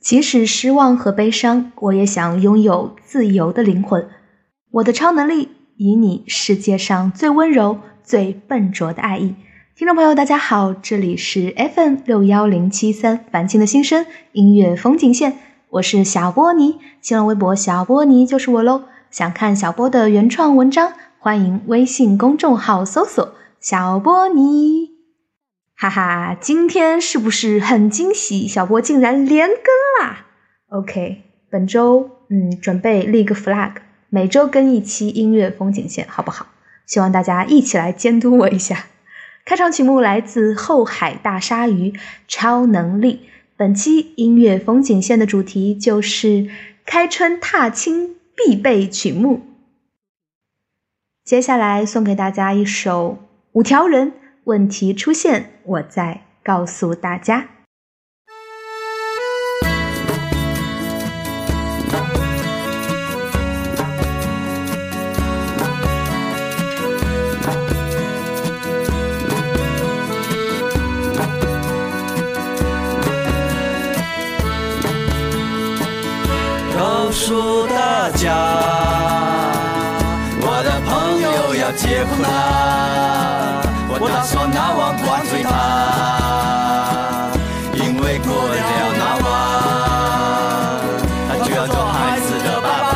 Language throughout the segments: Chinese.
即使失望和悲伤我也想拥有自由的灵魂。我的超能力以你世界上最温柔最笨拙的爱意。听众朋友大家好这里是 fm 六幺零七三凡茜的心声音乐风景线。我是小波尼新浪微博小波尼就是我喽想看小波的原创文章欢迎微信公众号搜索小波尼。哈哈，今天是不是很惊喜？小波竟然连更啦！OK，本周嗯，准备立个 flag，每周更一期音乐风景线，好不好？希望大家一起来监督我一下。开场曲目来自后海大鲨鱼，《超能力》。本期音乐风景线的主题就是开春踏青必备曲目。接下来送给大家一首五条人。问题出现，我再告诉大家。告诉大家，我的朋友要结婚啦。他说那晚灌醉他，因为过了那晚，他就要做孩子的爸爸。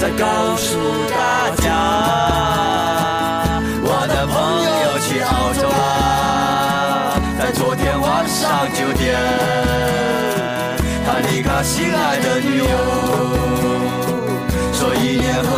再告诉大家，我的朋友去澳洲啦，在昨天晚上九点，他离开心爱的女友，说一年后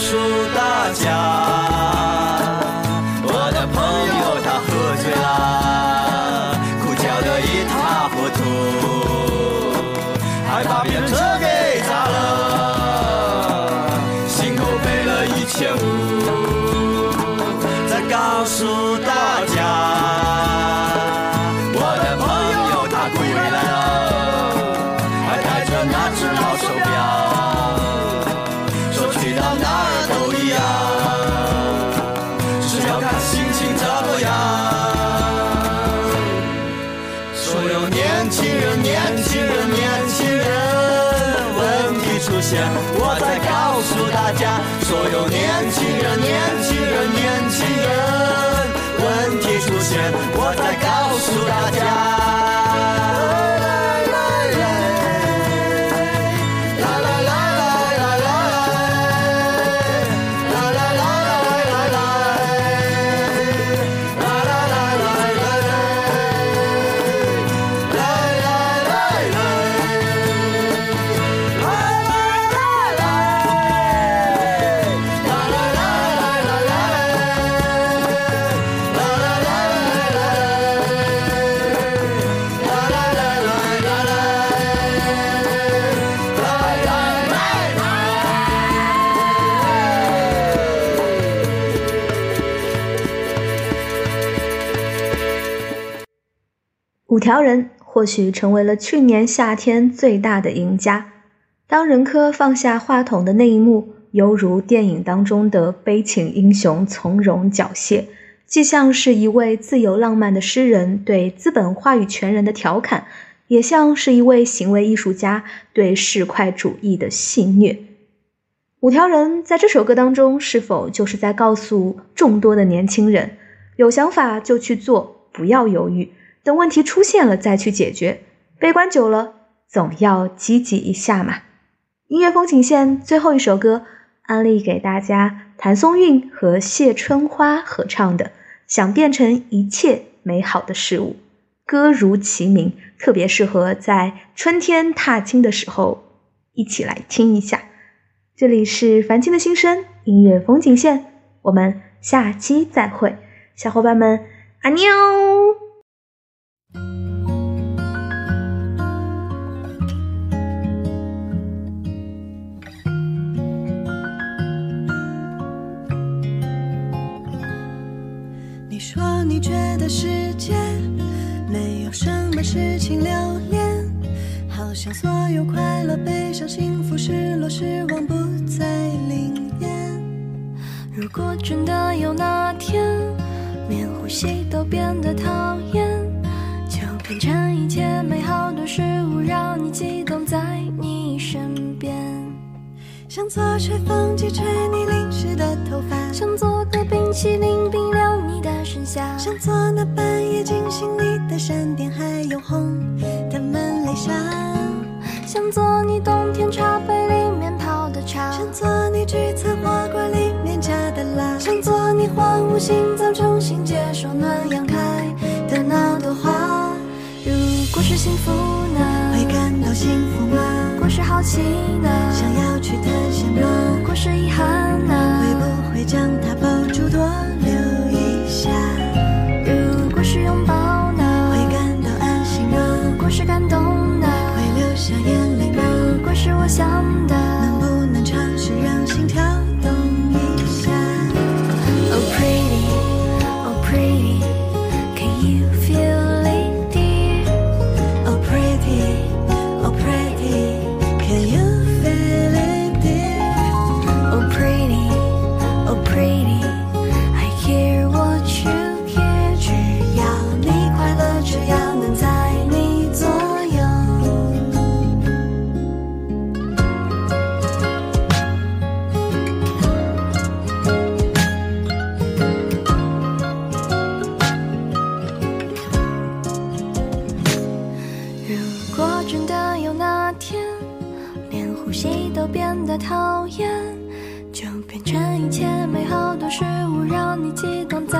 告诉大家，我的朋友他喝醉了，哭叫的一塌糊涂，还把别人车给砸了，心口背了一千五。再告诉大家，我的朋友他回来了，还带着那只老手表。家，所有五条人或许成为了去年夏天最大的赢家。当任科放下话筒的那一幕，犹如电影当中的悲情英雄从容缴械，既像是一位自由浪漫的诗人对资本话语权人的调侃，也像是一位行为艺术家对市侩主义的戏谑。五条人在这首歌当中，是否就是在告诉众多的年轻人：有想法就去做，不要犹豫。等问题出现了再去解决，悲观久了总要积极一下嘛。音乐风景线最后一首歌，安利给大家，谭松韵和谢春花合唱的《想变成一切美好的事物》，歌如其名，特别适合在春天踏青的时候一起来听一下。这里是凡青的心声音乐风景线，我们下期再会，小伙伴们，阿妞。世界，没有什么事情留恋，好像所有快乐、悲伤、幸福、失落、失望不再灵验。如果真的有那天，连呼吸都变得讨厌，就变成一切美好的事物，让你激动在你身边。想做吹风机吹你淋湿的头发，想做个冰淇淋冰想做那半夜惊醒你的闪电，还有红的门铃响。想做你冬天茶杯里面泡的茶，想做你橘色花 quả 里面加的辣，想做你荒芜心脏重新接受暖阳开的那朵花。如果是幸福呢？会感到幸福吗？如果是好奇呢？想要去探险吗？如果是遗憾呢？会不会将它都变得讨厌，就变成一切美好的事物，让你激动在